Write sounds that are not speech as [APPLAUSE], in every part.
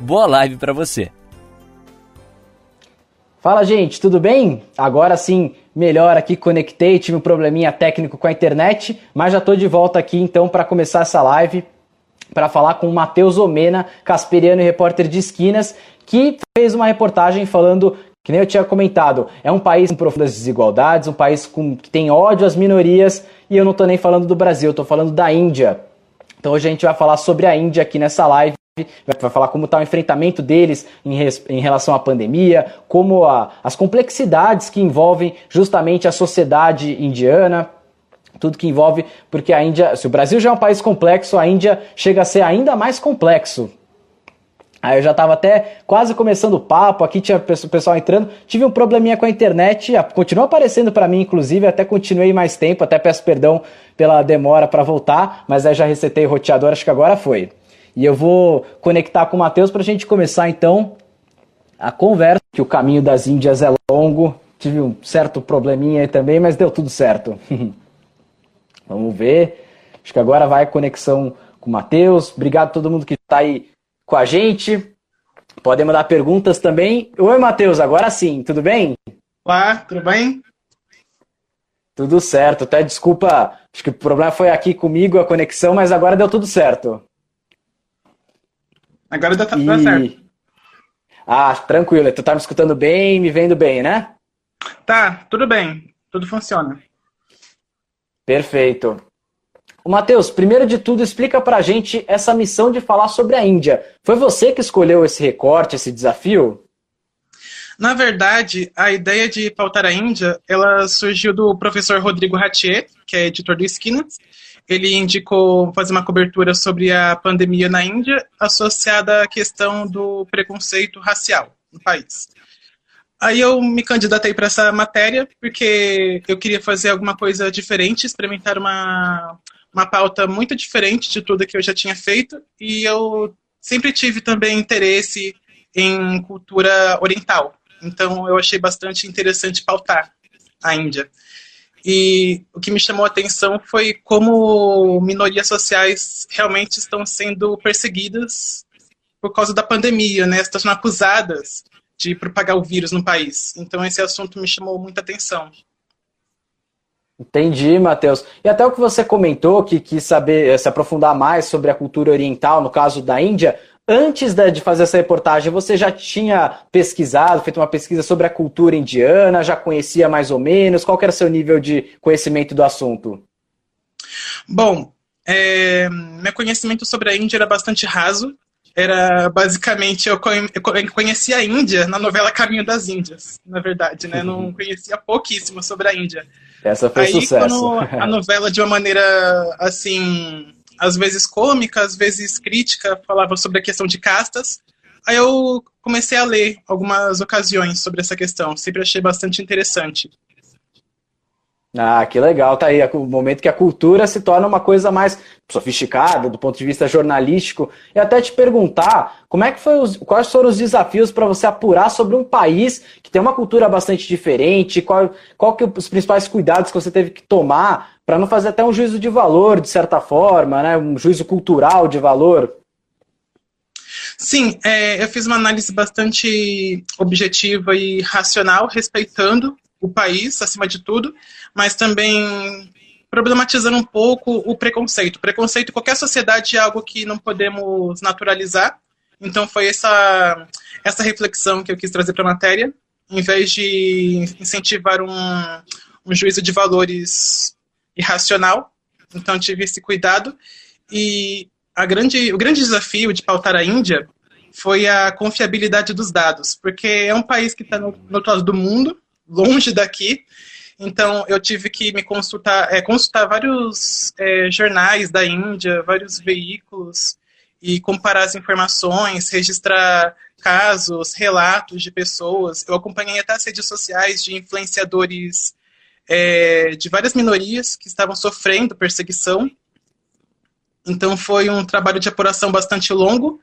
Boa live para você. Fala, gente, tudo bem? Agora sim, melhor aqui, conectei, tive um probleminha técnico com a internet, mas já estou de volta aqui então para começar essa live para falar com o Matheus Omena, casperiano e repórter de esquinas, que fez uma reportagem falando que nem eu tinha comentado, é um país com profundas desigualdades, um país com, que tem ódio às minorias, e eu não estou nem falando do Brasil, estou falando da Índia. Então hoje a gente vai falar sobre a Índia aqui nessa live vai falar como está o enfrentamento deles em, res, em relação à pandemia, como a, as complexidades que envolvem justamente a sociedade indiana, tudo que envolve, porque a Índia, se o Brasil já é um país complexo, a Índia chega a ser ainda mais complexo. Aí eu já estava até quase começando o papo, aqui tinha o pessoal entrando, tive um probleminha com a internet, continua aparecendo para mim, inclusive, até continuei mais tempo, até peço perdão pela demora para voltar, mas aí já resetei o roteador, acho que agora foi. E eu vou conectar com o Matheus para a gente começar então a conversa, que o caminho das Índias é longo. Tive um certo probleminha aí também, mas deu tudo certo. [LAUGHS] Vamos ver. Acho que agora vai a conexão com o Matheus. Obrigado a todo mundo que está aí com a gente. Podem mandar perguntas também. Oi, Matheus, agora sim, tudo bem? Olá, tudo bem? Tudo certo. Até desculpa, acho que o problema foi aqui comigo, a conexão, mas agora deu tudo certo. Agora dá, e... Tá certo. Ah, tranquilo. Tu tá me escutando bem, me vendo bem, né? Tá, tudo bem. Tudo funciona. Perfeito. O Matheus, primeiro de tudo, explica pra gente essa missão de falar sobre a Índia. Foi você que escolheu esse recorte, esse desafio? Na verdade, a ideia de pautar a Índia, ela surgiu do professor Rodrigo Ratier, que é editor do Esquinas, ele indicou fazer uma cobertura sobre a pandemia na Índia, associada à questão do preconceito racial no país. Aí eu me candidatei para essa matéria porque eu queria fazer alguma coisa diferente, experimentar uma, uma pauta muito diferente de tudo que eu já tinha feito, e eu sempre tive também interesse em cultura oriental. Então eu achei bastante interessante pautar a Índia. E o que me chamou a atenção foi como minorias sociais realmente estão sendo perseguidas por causa da pandemia, né? Estão sendo acusadas de propagar o vírus no país. Então esse assunto me chamou muita atenção. Entendi, Matheus. E até o que você comentou, que quis saber, se aprofundar mais sobre a cultura oriental, no caso da Índia, Antes de fazer essa reportagem, você já tinha pesquisado, feito uma pesquisa sobre a cultura indiana, já conhecia mais ou menos? Qual era o seu nível de conhecimento do assunto? Bom, é, meu conhecimento sobre a Índia era bastante raso. Era basicamente, eu conhecia a Índia na novela Caminho das Índias, na verdade, né? Não [LAUGHS] conhecia pouquíssimo sobre a Índia. Essa foi Aí, sucesso. Quando a novela, de uma maneira assim às vezes cômica, às vezes crítica, falava sobre a questão de castas. Aí eu comecei a ler algumas ocasiões sobre essa questão, sempre achei bastante interessante. Ah, que legal, tá aí o momento que a cultura se torna uma coisa mais sofisticada do ponto de vista jornalístico. E até te perguntar, como é que foi os, quais foram os desafios para você apurar sobre um país que tem uma cultura bastante diferente? Qual, qual que os principais cuidados que você teve que tomar para não fazer até um juízo de valor, de certa forma, né? um juízo cultural de valor? Sim, é, eu fiz uma análise bastante objetiva e racional, respeitando o país, acima de tudo, mas também problematizando um pouco o preconceito. Preconceito em qualquer sociedade é algo que não podemos naturalizar. Então foi essa, essa reflexão que eu quis trazer para a matéria, em vez de incentivar um, um juízo de valores irracional. Então tive esse cuidado. E a grande, o grande desafio de pautar a Índia foi a confiabilidade dos dados, porque é um país que está no, no outro lado do mundo, longe daqui. Então eu tive que me consultar, é, consultar vários é, jornais da Índia, vários veículos, e comparar as informações, registrar casos, relatos de pessoas. Eu acompanhei até as redes sociais de influenciadores é, de várias minorias que estavam sofrendo perseguição. Então foi um trabalho de apuração bastante longo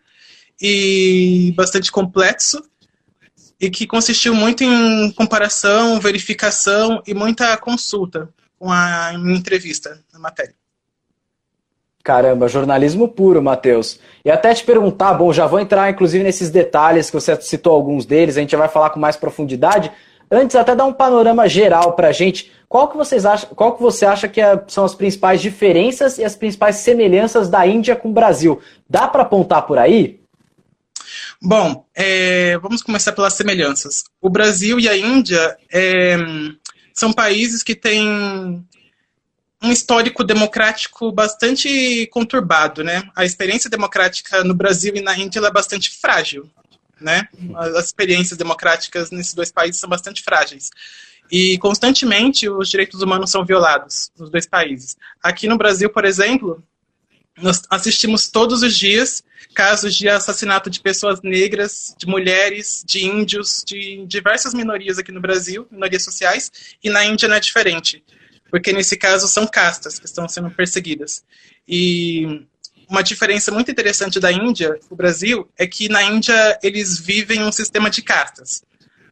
e bastante complexo e que consistiu muito em comparação, verificação e muita consulta com a entrevista na matéria. Caramba, jornalismo puro, Matheus. E até te perguntar, bom, já vou entrar inclusive nesses detalhes que você citou alguns deles, a gente vai falar com mais profundidade. Antes, até dar um panorama geral para a gente. Qual que, vocês acham, qual que você acha que é, são as principais diferenças e as principais semelhanças da Índia com o Brasil? Dá para apontar por aí? Bom, é, vamos começar pelas semelhanças. O Brasil e a Índia é, são países que têm um histórico democrático bastante conturbado, né? A experiência democrática no Brasil e na Índia é bastante frágil, né? As experiências democráticas nesses dois países são bastante frágeis. E constantemente os direitos humanos são violados nos dois países. Aqui no Brasil, por exemplo, nós assistimos todos os dias casos de assassinato de pessoas negras, de mulheres, de índios, de diversas minorias aqui no Brasil, minorias sociais, e na Índia não é diferente porque nesse caso são castas que estão sendo perseguidas. E uma diferença muito interessante da Índia o Brasil é que na Índia eles vivem um sistema de castas.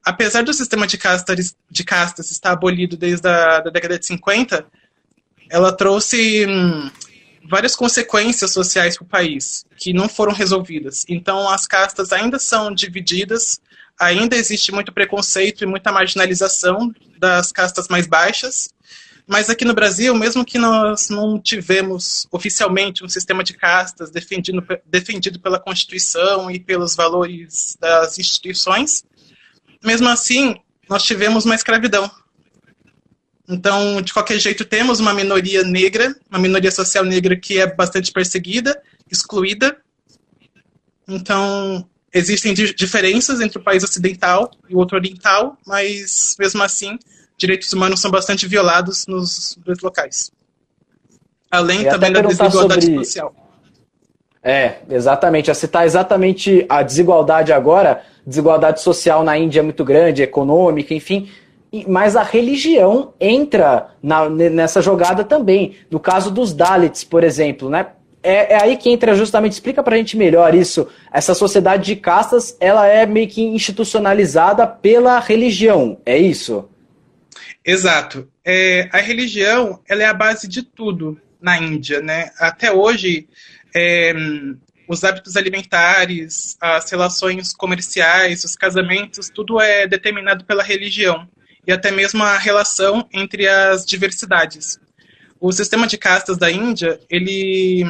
Apesar do sistema de castas, de castas estar abolido desde a da década de 50, ela trouxe hum, várias consequências sociais para o país que não foram resolvidas. Então as castas ainda são divididas, ainda existe muito preconceito e muita marginalização das castas mais baixas. Mas aqui no Brasil, mesmo que nós não tivemos oficialmente um sistema de castas defendido, defendido pela Constituição e pelos valores das instituições, mesmo assim, nós tivemos uma escravidão. Então, de qualquer jeito, temos uma minoria negra, uma minoria social negra que é bastante perseguida, excluída. Então, existem diferenças entre o país ocidental e o outro oriental, mas mesmo assim, direitos humanos são bastante violados nos dois locais. Além também da desigualdade sobre... social. É, exatamente. A citar exatamente a desigualdade agora, desigualdade social na Índia é muito grande, econômica, enfim, mas a religião entra na, nessa jogada também. No caso dos Dalits, por exemplo, né? É, é, aí que entra justamente, explica pra gente melhor isso. Essa sociedade de castas, ela é meio que institucionalizada pela religião, é isso? Exato. É, a religião ela é a base de tudo na Índia, né? Até hoje, é, os hábitos alimentares, as relações comerciais, os casamentos, tudo é determinado pela religião e até mesmo a relação entre as diversidades. O sistema de castas da Índia, ele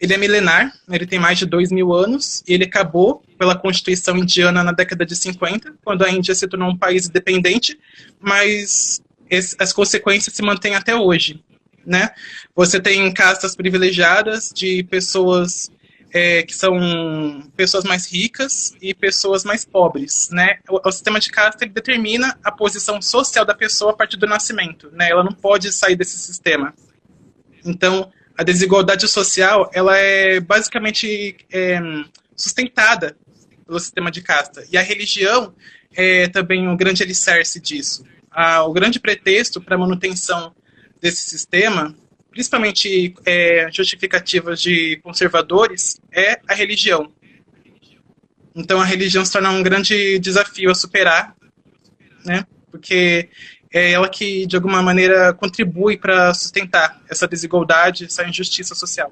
ele é milenar, ele tem mais de dois mil anos, e ele acabou pela Constituição indiana na década de 50, quando a Índia se tornou um país independente, mas esse, as consequências se mantêm até hoje. Né? Você tem castas privilegiadas de pessoas é, que são pessoas mais ricas e pessoas mais pobres, né? O, o, sistema de casta determina a posição social da pessoa a partir do nascimento, né? Ela não pode sair desse sistema. Então, a desigualdade social ela é basicamente é, sustentada pelo sistema de casta. E a religião é também um grande alicerce disso. Ah, o grande pretexto para a manutenção desse sistema, principalmente é, justificativas de conservadores, é a religião. Então a religião se torna um grande desafio a superar, né? porque é ela que, de alguma maneira, contribui para sustentar essa desigualdade, essa injustiça social.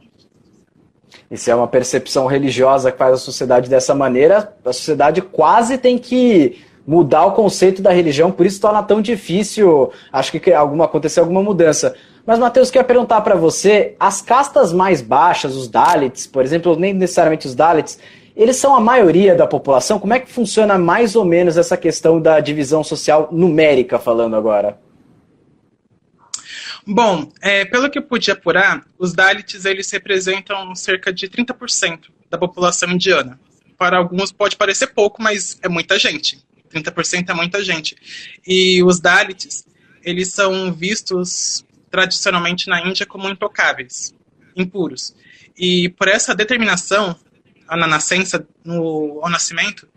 E se é uma percepção religiosa que faz a sociedade dessa maneira, a sociedade quase tem que mudar o conceito da religião, por isso torna tão difícil, acho que alguma acontecer alguma mudança. Mas, Matheus, queria perguntar para você, as castas mais baixas, os Dalits, por exemplo, nem necessariamente os Dalits, eles são a maioria da população? Como é que funciona mais ou menos essa questão da divisão social numérica, falando agora? Bom, é, pelo que eu pude apurar, os Dalits eles representam cerca de 30% da população indiana. Para alguns pode parecer pouco, mas é muita gente. 30% é muita gente. E os Dalits, eles são vistos tradicionalmente na Índia como intocáveis, impuros. E por essa determinação, na nascença, no, ao nascimento,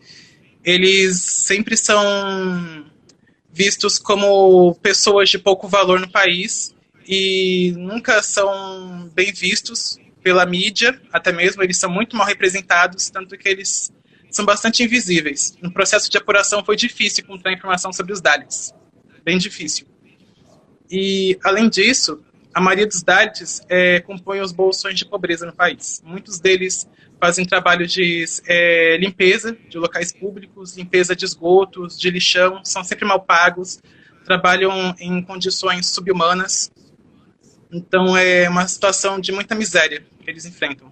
eles sempre são vistos como pessoas de pouco valor no país e nunca são bem vistos pela mídia, até mesmo eles são muito mal representados, tanto que eles são bastante invisíveis. No processo de apuração foi difícil encontrar informação sobre os Dalits, bem difícil. E, além disso, a maioria dos Dalits é, compõe os bolsões de pobreza no país. Muitos deles fazem trabalho de é, limpeza de locais públicos, limpeza de esgotos, de lixão, são sempre mal pagos, trabalham em condições subhumanas. Então é uma situação de muita miséria que eles enfrentam.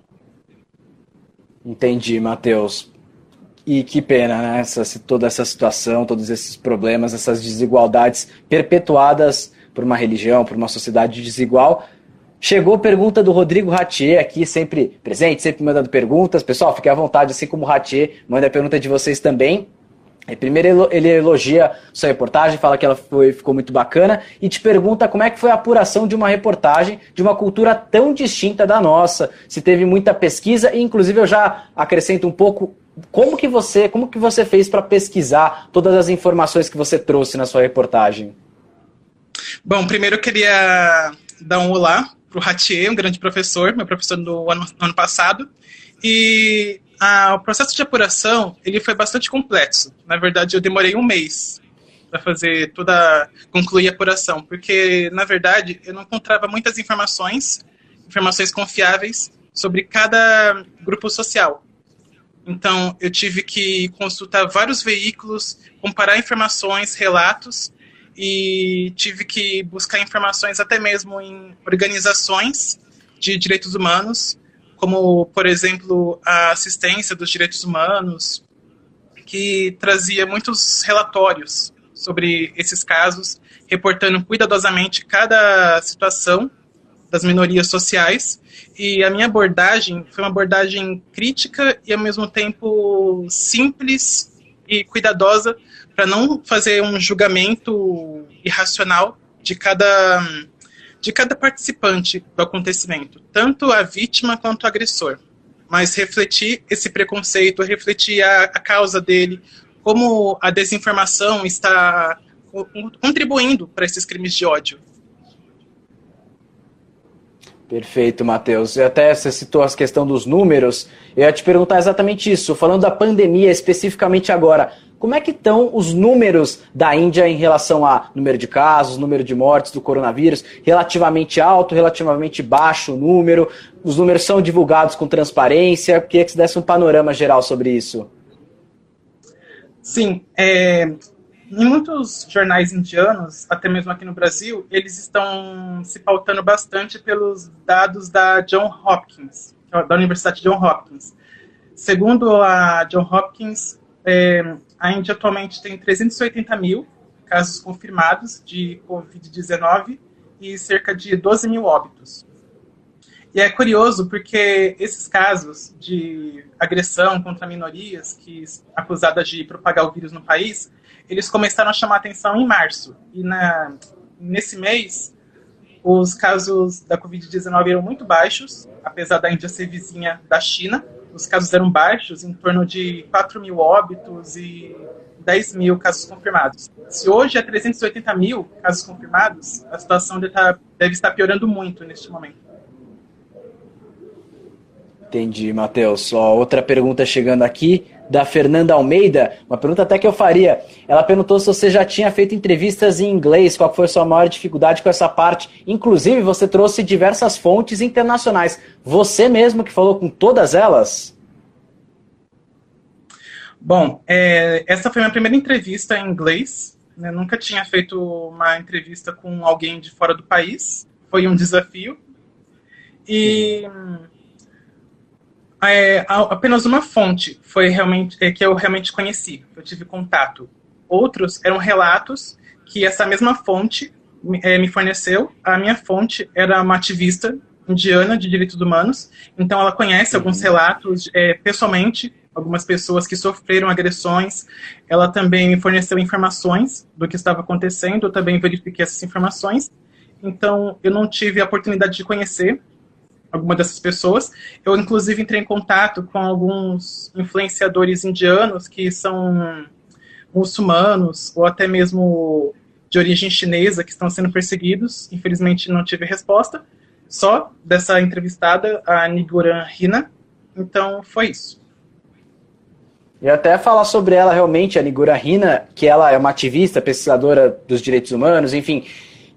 Entendi, Matheus. E que pena, né? Essa, toda essa situação, todos esses problemas, essas desigualdades perpetuadas por uma religião, por uma sociedade desigual. Chegou a pergunta do Rodrigo Ratier aqui, sempre presente, sempre mandando perguntas. Pessoal, fique à vontade, assim como o Ratier, manda a pergunta de vocês também. Primeiro ele elogia sua reportagem, fala que ela foi, ficou muito bacana e te pergunta como é que foi a apuração de uma reportagem de uma cultura tão distinta da nossa. Se teve muita pesquisa e inclusive eu já acrescento um pouco como que você, como que você fez para pesquisar todas as informações que você trouxe na sua reportagem? Bom, primeiro eu queria dar um olá para o Ratier, um grande professor, meu professor do ano, ano passado. E a, o processo de apuração ele foi bastante complexo. Na verdade, eu demorei um mês para fazer toda concluir a apuração, porque na verdade eu não encontrava muitas informações, informações confiáveis sobre cada grupo social. Então eu tive que consultar vários veículos, comparar informações, relatos e tive que buscar informações até mesmo em organizações de direitos humanos, como, por exemplo, a assistência dos direitos humanos, que trazia muitos relatórios sobre esses casos, reportando cuidadosamente cada situação das minorias sociais. E a minha abordagem foi uma abordagem crítica e, ao mesmo tempo, simples e cuidadosa para não fazer um julgamento irracional de cada de cada participante do acontecimento, tanto a vítima quanto o agressor. Mas refletir esse preconceito, refletir a, a causa dele, como a desinformação está contribuindo para esses crimes de ódio. Perfeito, Matheus. E até você citou a questão dos números. Eu ia te perguntar exatamente isso. Falando da pandemia especificamente agora, como é que estão os números da Índia em relação a número de casos, número de mortes do coronavírus? Relativamente alto, relativamente baixo o número? Os números são divulgados com transparência? Queria que você desse um panorama geral sobre isso. Sim, é, em muitos jornais indianos, até mesmo aqui no Brasil, eles estão se pautando bastante pelos dados da John Hopkins, da Universidade John Hopkins. Segundo a John Hopkins, é, a Índia atualmente tem 380 mil casos confirmados de Covid-19 e cerca de 12 mil óbitos. E é curioso porque esses casos de agressão contra minorias, que acusadas de propagar o vírus no país, eles começaram a chamar atenção em março. E na, nesse mês, os casos da Covid-19 eram muito baixos, apesar da Índia ser vizinha da China os casos eram baixos, em torno de 4 mil óbitos e 10 mil casos confirmados. Se hoje é 380 mil casos confirmados, a situação deve estar, tá, deve estar piorando muito neste momento. Entendi, Matheus. outra pergunta chegando aqui da Fernanda Almeida, uma pergunta até que eu faria. Ela perguntou se você já tinha feito entrevistas em inglês, qual foi a sua maior dificuldade com essa parte. Inclusive, você trouxe diversas fontes internacionais. Você mesmo que falou com todas elas? Bom, é, essa foi minha primeira entrevista em inglês. Né? Nunca tinha feito uma entrevista com alguém de fora do país. Foi um desafio. E. Uhum é, apenas uma fonte foi realmente é, que eu realmente conheci, eu tive contato. Outros eram relatos que essa mesma fonte é, me forneceu. A minha fonte era uma ativista indiana de direitos humanos, então ela conhece alguns uhum. relatos é, pessoalmente, algumas pessoas que sofreram agressões. Ela também me forneceu informações do que estava acontecendo, eu também verifiquei essas informações. Então, eu não tive a oportunidade de conhecer alguma dessas pessoas. Eu, inclusive, entrei em contato com alguns influenciadores indianos que são muçulmanos ou até mesmo de origem chinesa que estão sendo perseguidos. Infelizmente, não tive resposta. Só dessa entrevistada, a Niguran Rina. Então, foi isso. E até falar sobre ela realmente, a Nigura Rina, que ela é uma ativista, pesquisadora dos direitos humanos, enfim,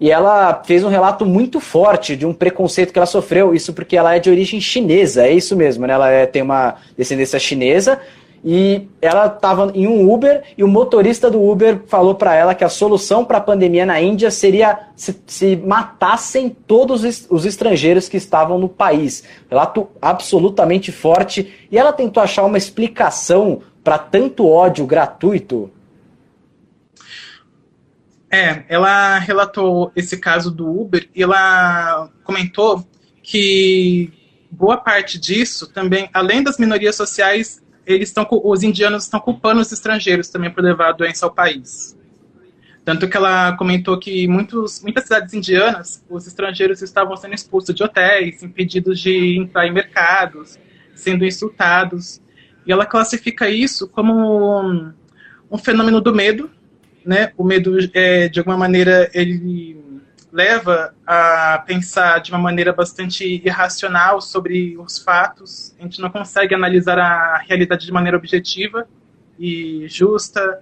e ela fez um relato muito forte de um preconceito que ela sofreu, isso porque ela é de origem chinesa, é isso mesmo, né? Ela é, tem uma descendência chinesa e ela estava em um Uber e o motorista do Uber falou para ela que a solução para a pandemia na Índia seria se, se, matassem todos os estrangeiros que estavam no país. Relato absolutamente forte e ela tentou achar uma explicação para tanto ódio gratuito. É, ela relatou esse caso do Uber e ela comentou que boa parte disso também, além das minorias sociais, eles estão, os indianos estão culpando os estrangeiros também por levar a doença ao país. Tanto que ela comentou que muitos, muitas cidades indianas, os estrangeiros estavam sendo expulsos de hotéis, impedidos de entrar em mercados, sendo insultados. E ela classifica isso como um, um fenômeno do medo, né? O medo, é, de alguma maneira, ele leva a pensar de uma maneira bastante irracional sobre os fatos. A gente não consegue analisar a realidade de maneira objetiva e justa,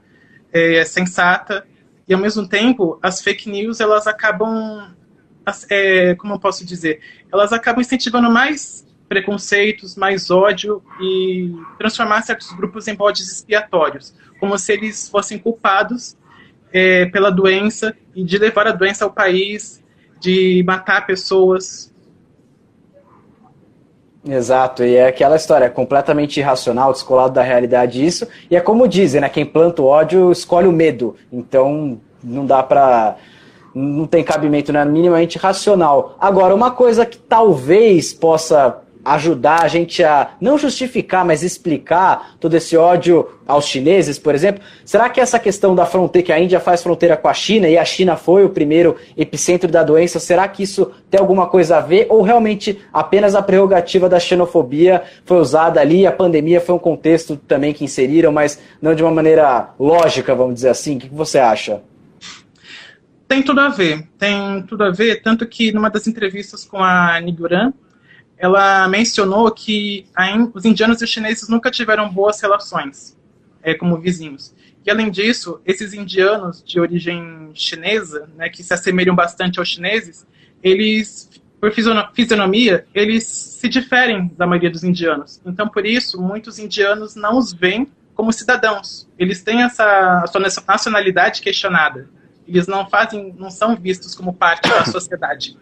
é, sensata. E ao mesmo tempo, as fake news elas acabam, é, como eu posso dizer, elas acabam incentivando mais preconceitos, mais ódio e transformar certos grupos em bodes expiatórios, como se eles fossem culpados é, pela doença e de levar a doença ao país, de matar pessoas. Exato, e é aquela história, é completamente irracional, descolado da realidade isso, e é como dizem, né, quem planta o ódio escolhe o medo, então não dá pra, não tem cabimento, não é minimamente racional. Agora, uma coisa que talvez possa ajudar a gente a não justificar, mas explicar todo esse ódio aos chineses, por exemplo? Será que essa questão da fronteira, que a Índia faz fronteira com a China e a China foi o primeiro epicentro da doença, será que isso tem alguma coisa a ver ou realmente apenas a prerrogativa da xenofobia foi usada ali, a pandemia foi um contexto também que inseriram, mas não de uma maneira lógica, vamos dizer assim? O que você acha? Tem tudo a ver, tem tudo a ver, tanto que numa das entrevistas com a Niguran, ela mencionou que os indianos e os chineses nunca tiveram boas relações é, como vizinhos. E além disso, esses indianos de origem chinesa, né, que se assemelham bastante aos chineses, eles, por fisionomia, eles se diferem da maioria dos indianos. Então, por isso, muitos indianos não os veem como cidadãos. Eles têm essa sua nacionalidade questionada. Eles não fazem, não são vistos como parte da [COUGHS] sociedade.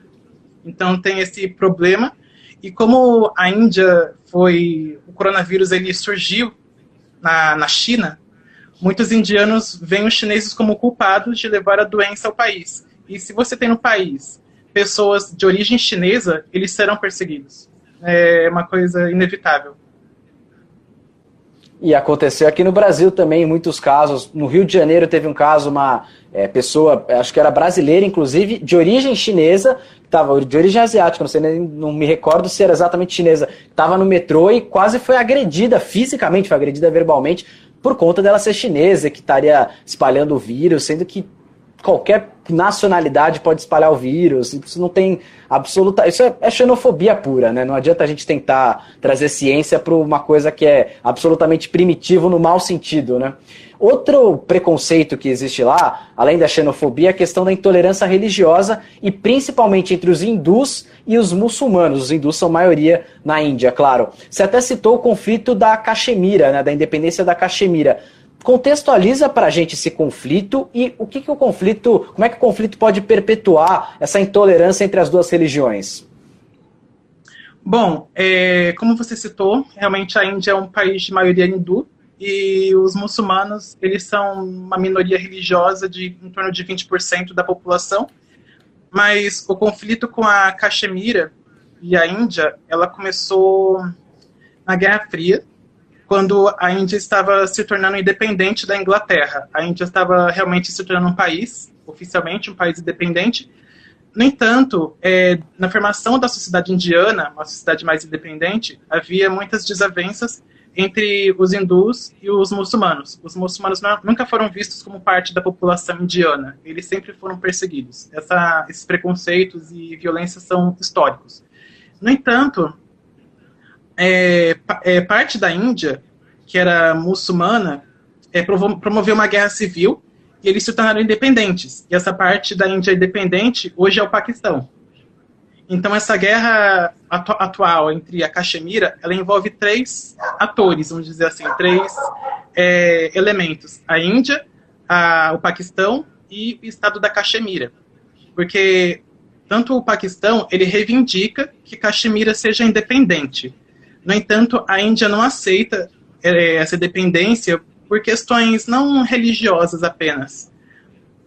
Então tem esse problema e como a Índia foi. O coronavírus ele surgiu na, na China, muitos indianos veem os chineses como culpados de levar a doença ao país. E se você tem no país pessoas de origem chinesa, eles serão perseguidos. É uma coisa inevitável. E aconteceu aqui no Brasil também, em muitos casos. No Rio de Janeiro teve um caso, uma é, pessoa, acho que era brasileira, inclusive, de origem chinesa, estava de origem asiática, não sei nem, não me recordo se era exatamente chinesa, estava no metrô e quase foi agredida fisicamente, foi agredida verbalmente por conta dela ser chinesa, que estaria espalhando o vírus, sendo que qualquer nacionalidade pode espalhar o vírus, isso não tem absoluta. Isso é, é xenofobia pura, né? Não adianta a gente tentar trazer ciência para uma coisa que é absolutamente primitivo no mau sentido, né? Outro preconceito que existe lá, além da xenofobia, é a questão da intolerância religiosa e principalmente entre os hindus e os muçulmanos. Os hindus são maioria na Índia, claro. Você até citou o conflito da Caxemira, né, da independência da Caxemira contextualiza para a gente esse conflito e o que, que o conflito, como é que o conflito pode perpetuar essa intolerância entre as duas religiões? Bom, é, como você citou, realmente a Índia é um país de maioria hindu e os muçulmanos eles são uma minoria religiosa de em torno de 20% da população, mas o conflito com a Caxemira e a Índia, ela começou na Guerra Fria, quando a Índia estava se tornando independente da Inglaterra. A Índia estava realmente se tornando um país, oficialmente um país independente, No entanto, é, na formação da sociedade indiana, uma sociedade mais independente, havia muitas desavenças entre os hindus e os muçulmanos. Os muçulmanos não, nunca foram vistos como parte da população indiana, eles sempre foram perseguidos. Essa, esses preconceitos e violências são históricos. No entanto, é, é, parte da Índia, que era muçulmana, é, promoveu uma guerra civil e eles se tornaram independentes. E essa parte da Índia independente hoje é o Paquistão. Então essa guerra atu atual entre a Caxemira, ela envolve três atores, vamos dizer assim, três é, elementos: a Índia, a, o Paquistão e o Estado da Caxemira, porque tanto o Paquistão ele reivindica que Caxemira seja independente. No entanto, a Índia não aceita é, essa dependência por questões não religiosas apenas.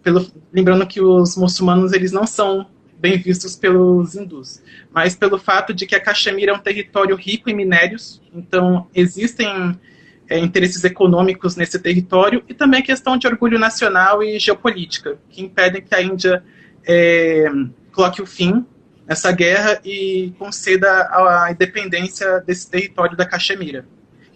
Pelo, lembrando que os muçulmanos eles não são bem vistos pelos hindus, mas pelo fato de que a Caxemira é um território rico em minérios, então existem é, interesses econômicos nesse território e também questão de orgulho nacional e geopolítica, que impedem que a Índia é, coloque o fim nessa guerra e conceda a independência desse território da Caxemira.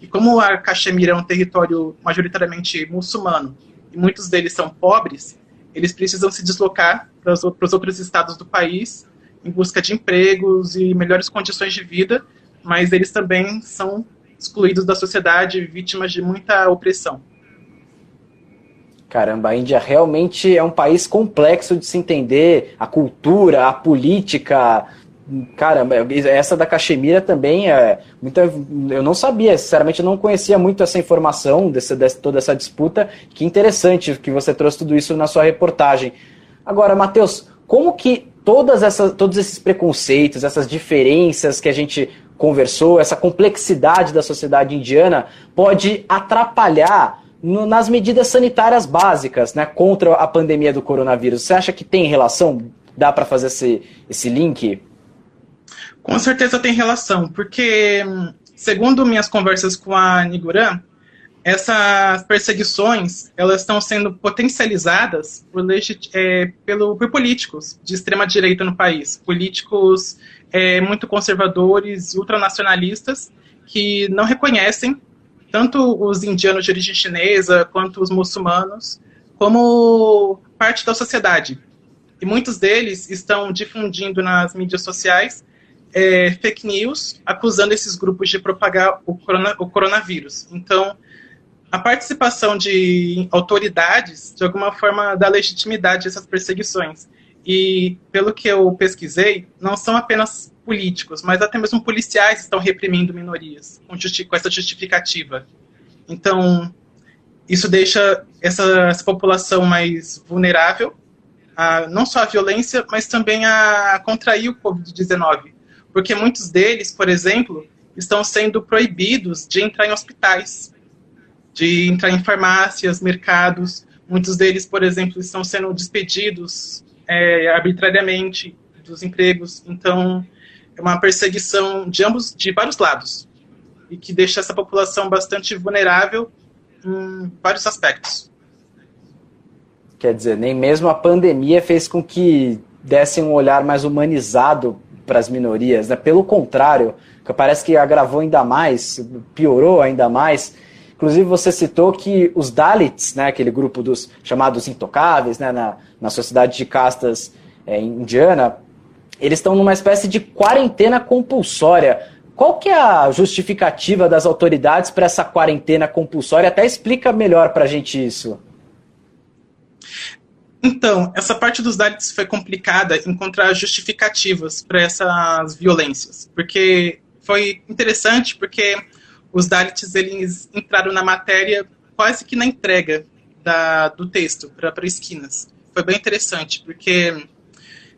E como a Caxemira é um território majoritariamente muçulmano e muitos deles são pobres, eles precisam se deslocar para os outros estados do país em busca de empregos e melhores condições de vida, mas eles também são excluídos da sociedade, vítimas de muita opressão. Caramba, a Índia realmente é um país complexo de se entender, a cultura, a política, Caramba, essa da Caxemira também é muita. Eu não sabia, sinceramente, eu não conhecia muito essa informação dessa, toda essa disputa. Que interessante que você trouxe tudo isso na sua reportagem. Agora, Matheus, como que todas essas, todos esses preconceitos, essas diferenças que a gente conversou, essa complexidade da sociedade indiana pode atrapalhar no, nas medidas sanitárias básicas né, contra a pandemia do coronavírus? Você acha que tem relação? Dá para fazer esse, esse link? Com certeza tem relação, porque, segundo minhas conversas com a Niguran, essas perseguições elas estão sendo potencializadas por, é, pelo, por políticos de extrema direita no país, políticos é, muito conservadores, ultranacionalistas, que não reconhecem tanto os indianos de origem chinesa quanto os muçulmanos como parte da sociedade. E muitos deles estão difundindo nas mídias sociais é, fake news acusando esses grupos de propagar o, corona, o coronavírus. Então, a participação de autoridades, de alguma forma, dá legitimidade a essas perseguições. E, pelo que eu pesquisei, não são apenas políticos, mas até mesmo policiais estão reprimindo minorias com, com essa justificativa. Então, isso deixa essa, essa população mais vulnerável, a, não só à violência, mas também a contrair o Covid-19 porque muitos deles, por exemplo, estão sendo proibidos de entrar em hospitais, de entrar em farmácias, mercados. Muitos deles, por exemplo, estão sendo despedidos é, arbitrariamente dos empregos. Então, é uma perseguição de ambos, de vários lados, e que deixa essa população bastante vulnerável em vários aspectos. Quer dizer, nem mesmo a pandemia fez com que dessem um olhar mais humanizado para as minorias, né? Pelo contrário, parece que agravou ainda mais, piorou ainda mais. Inclusive, você citou que os Dalits, né, aquele grupo dos chamados intocáveis, né, na, na sociedade de castas é, indiana, eles estão numa espécie de quarentena compulsória. Qual que é a justificativa das autoridades para essa quarentena compulsória? Até explica melhor para a gente isso. Então, essa parte dos Dalits foi complicada encontrar justificativas para essas violências, porque foi interessante porque os Dalits eles entraram na matéria quase que na entrega da, do texto para esquinas. Foi bem interessante, porque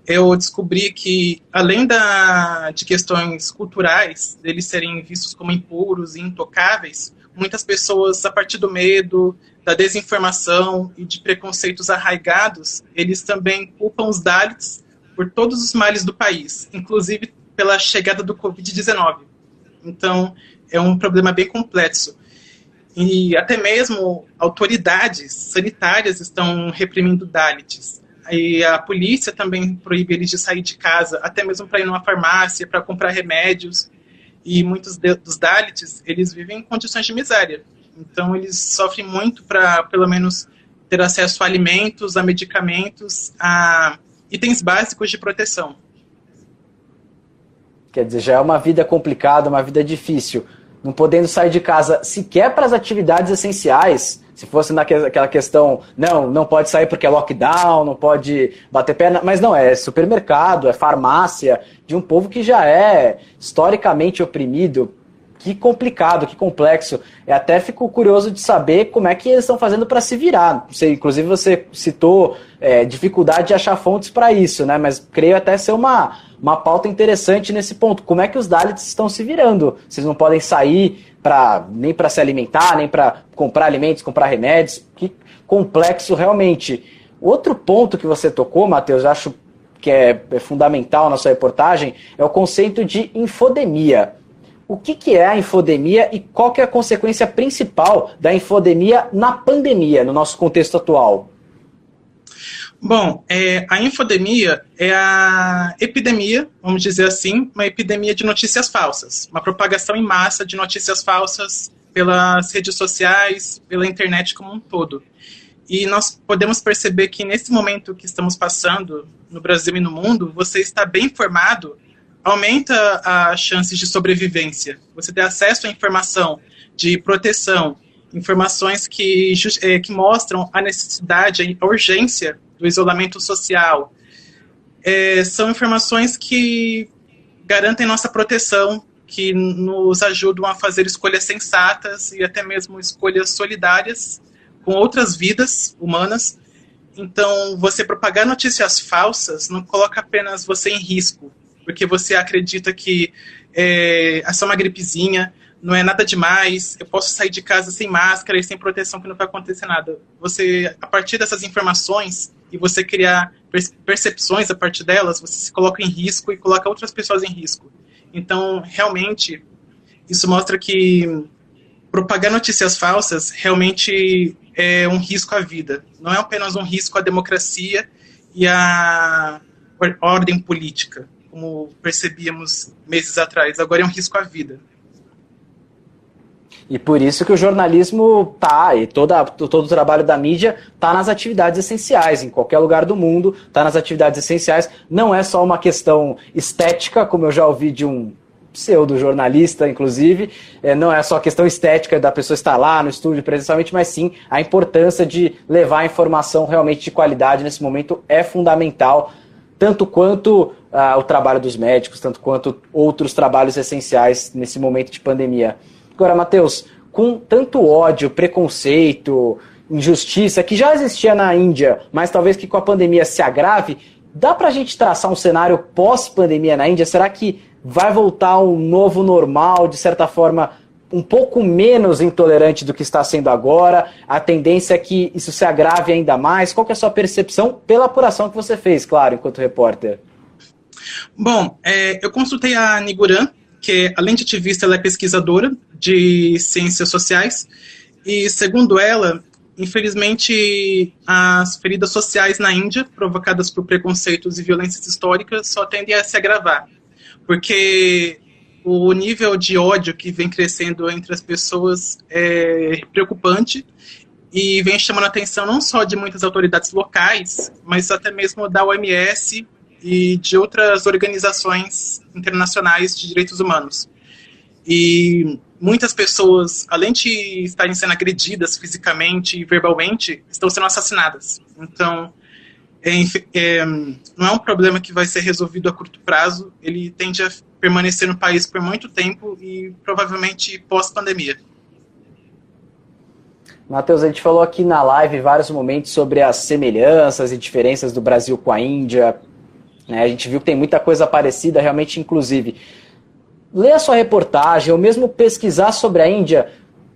eu descobri que, além da, de questões culturais, deles serem vistos como impuros e intocáveis, muitas pessoas, a partir do medo, da desinformação e de preconceitos arraigados, eles também culpam os Dalits por todos os males do país, inclusive pela chegada do Covid-19. Então, é um problema bem complexo. E até mesmo autoridades sanitárias estão reprimindo Dalits. e a polícia também proíbe eles de sair de casa, até mesmo para ir numa farmácia, para comprar remédios. E muitos de, dos Dalits, eles vivem em condições de miséria. Então, eles sofrem muito para, pelo menos, ter acesso a alimentos, a medicamentos, a itens básicos de proteção. Quer dizer, já é uma vida complicada, uma vida difícil. Não podendo sair de casa sequer para as atividades essenciais. Se fosse naquela questão, não, não pode sair porque é lockdown, não pode bater perna. Mas não, é supermercado, é farmácia, de um povo que já é historicamente oprimido que complicado, que complexo. Eu até fico curioso de saber como é que eles estão fazendo para se virar. Você, inclusive, você citou é, dificuldade de achar fontes para isso, né? Mas creio até ser uma, uma pauta interessante nesse ponto. Como é que os Dalits estão se virando? Vocês não podem sair para nem para se alimentar, nem para comprar alimentos, comprar remédios. Que complexo realmente. Outro ponto que você tocou, Matheus, acho que é, é fundamental na sua reportagem, é o conceito de infodemia o que, que é a infodemia e qual que é a consequência principal da infodemia na pandemia, no nosso contexto atual? Bom, é, a infodemia é a epidemia, vamos dizer assim, uma epidemia de notícias falsas, uma propagação em massa de notícias falsas pelas redes sociais, pela internet como um todo. E nós podemos perceber que nesse momento que estamos passando no Brasil e no mundo, você está bem informado aumenta as chances de sobrevivência. Você ter acesso à informação de proteção, informações que, é, que mostram a necessidade, a urgência do isolamento social. É, são informações que garantem nossa proteção, que nos ajudam a fazer escolhas sensatas e até mesmo escolhas solidárias com outras vidas humanas. Então, você propagar notícias falsas não coloca apenas você em risco, porque você acredita que é, é só uma gripezinha, não é nada demais, eu posso sair de casa sem máscara e sem proteção que não vai acontecer nada. Você, a partir dessas informações e você criar percepções a partir delas, você se coloca em risco e coloca outras pessoas em risco. Então, realmente, isso mostra que propagar notícias falsas realmente é um risco à vida. Não é apenas um risco à democracia e à ordem política como percebíamos meses atrás. Agora é um risco à vida. E por isso que o jornalismo tá, e toda, todo o trabalho da mídia tá nas atividades essenciais, em qualquer lugar do mundo, tá nas atividades essenciais. Não é só uma questão estética, como eu já ouvi de um pseudo-jornalista, inclusive, é, não é só questão estética da pessoa estar lá no estúdio presencialmente, mas sim a importância de levar a informação realmente de qualidade nesse momento é fundamental, tanto quanto ah, o trabalho dos médicos, tanto quanto outros trabalhos essenciais nesse momento de pandemia. Agora, Matheus, com tanto ódio, preconceito, injustiça que já existia na Índia, mas talvez que com a pandemia se agrave, dá para a gente traçar um cenário pós-pandemia na Índia? Será que vai voltar um novo normal, de certa forma, um pouco menos intolerante do que está sendo agora? A tendência é que isso se agrave ainda mais? Qual é a sua percepção pela apuração que você fez, claro, enquanto repórter? Bom, é, eu consultei a Niguran, que além de ativista, ela é pesquisadora de ciências sociais, e segundo ela, infelizmente, as feridas sociais na Índia, provocadas por preconceitos e violências históricas, só tendem a se agravar, porque o nível de ódio que vem crescendo entre as pessoas é preocupante e vem chamando a atenção não só de muitas autoridades locais, mas até mesmo da OMS e de outras organizações internacionais de direitos humanos. E muitas pessoas, além de estarem sendo agredidas fisicamente e verbalmente, estão sendo assassinadas. Então, é, é, não é um problema que vai ser resolvido a curto prazo, ele tende a permanecer no país por muito tempo e provavelmente pós-pandemia. Matheus, a gente falou aqui na live vários momentos sobre as semelhanças e diferenças do Brasil com a Índia, né? A gente viu que tem muita coisa parecida, realmente, inclusive. Ler a sua reportagem, ou mesmo pesquisar sobre a Índia,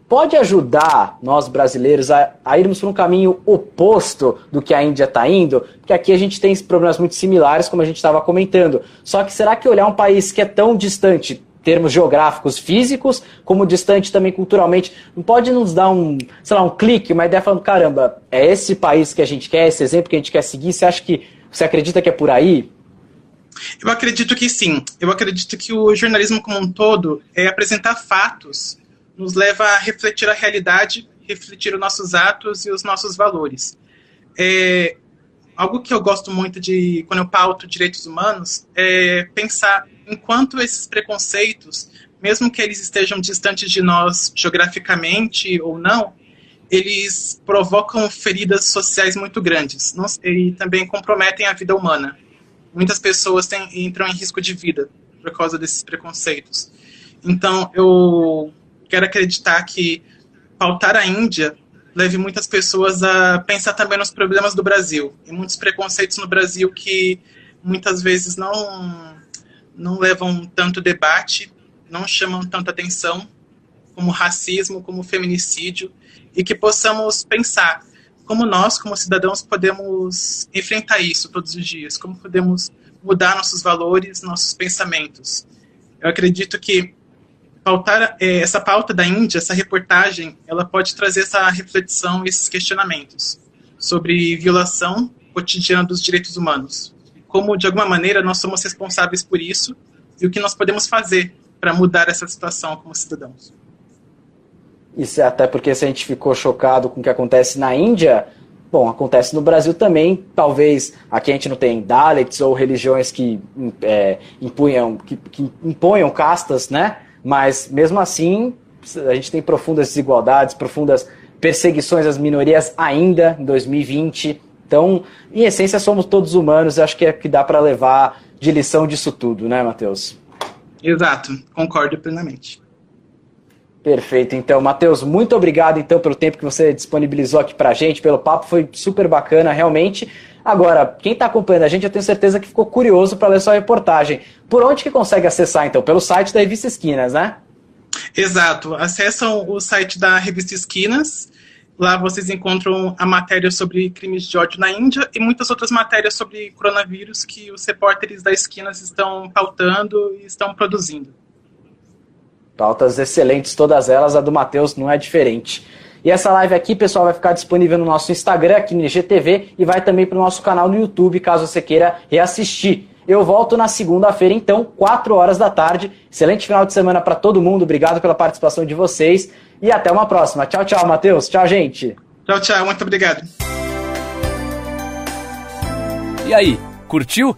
pode ajudar nós brasileiros a, a irmos para um caminho oposto do que a Índia está indo? Porque aqui a gente tem problemas muito similares, como a gente estava comentando. Só que será que olhar um país que é tão distante termos geográficos físicos, como distante também culturalmente. Não pode nos dar um, sei lá, um clique, uma ideia falando, caramba, é esse país que a gente quer, esse exemplo que a gente quer seguir? Você acha que, você acredita que é por aí? Eu acredito que sim. Eu acredito que o jornalismo como um todo é apresentar fatos, nos leva a refletir a realidade, refletir os nossos atos e os nossos valores. É, algo que eu gosto muito de quando eu pauto direitos humanos é pensar enquanto esses preconceitos, mesmo que eles estejam distantes de nós geograficamente ou não, eles provocam feridas sociais muito grandes não, e também comprometem a vida humana. Muitas pessoas têm, entram em risco de vida por causa desses preconceitos. Então, eu quero acreditar que pautar a Índia leve muitas pessoas a pensar também nos problemas do Brasil e muitos preconceitos no Brasil que muitas vezes não não levam tanto debate, não chamam tanta atenção, como racismo, como feminicídio, e que possamos pensar como nós, como cidadãos, podemos enfrentar isso todos os dias, como podemos mudar nossos valores, nossos pensamentos. Eu acredito que pautar é, essa pauta da Índia, essa reportagem, ela pode trazer essa reflexão, esses questionamentos sobre violação cotidiana dos direitos humanos. Como, de alguma maneira, nós somos responsáveis por isso e o que nós podemos fazer para mudar essa situação como cidadãos. Isso é até porque se a gente ficou chocado com o que acontece na Índia, bom, acontece no Brasil também. Talvez aqui a gente não tem Dalits ou religiões que, é, impunham, que, que imponham castas, né? Mas mesmo assim, a gente tem profundas desigualdades, profundas perseguições às minorias ainda em 2020. Então, em essência, somos todos humanos. Acho que é que dá para levar de lição disso tudo, né, Matheus? Exato, concordo plenamente. Perfeito. Então, Matheus, muito obrigado então pelo tempo que você disponibilizou aqui para a gente, pelo papo, foi super bacana, realmente. Agora, quem está acompanhando a gente, eu tenho certeza que ficou curioso para ler sua reportagem. Por onde que consegue acessar, então? Pelo site da Revista Esquinas, né? Exato. Acessam o site da Revista Esquinas. Lá vocês encontram a matéria sobre crimes de ódio na Índia e muitas outras matérias sobre coronavírus que os repórteres da Esquinas estão pautando e estão produzindo. Pautas excelentes, todas elas. A do Matheus não é diferente. E essa live aqui, pessoal, vai ficar disponível no nosso Instagram, aqui no IGTV, e vai também para o nosso canal no YouTube, caso você queira reassistir. Eu volto na segunda-feira, então, 4 horas da tarde. Excelente final de semana para todo mundo. Obrigado pela participação de vocês. E até uma próxima. Tchau, tchau, Matheus. Tchau, gente. Tchau, tchau. Muito obrigado. E aí, curtiu?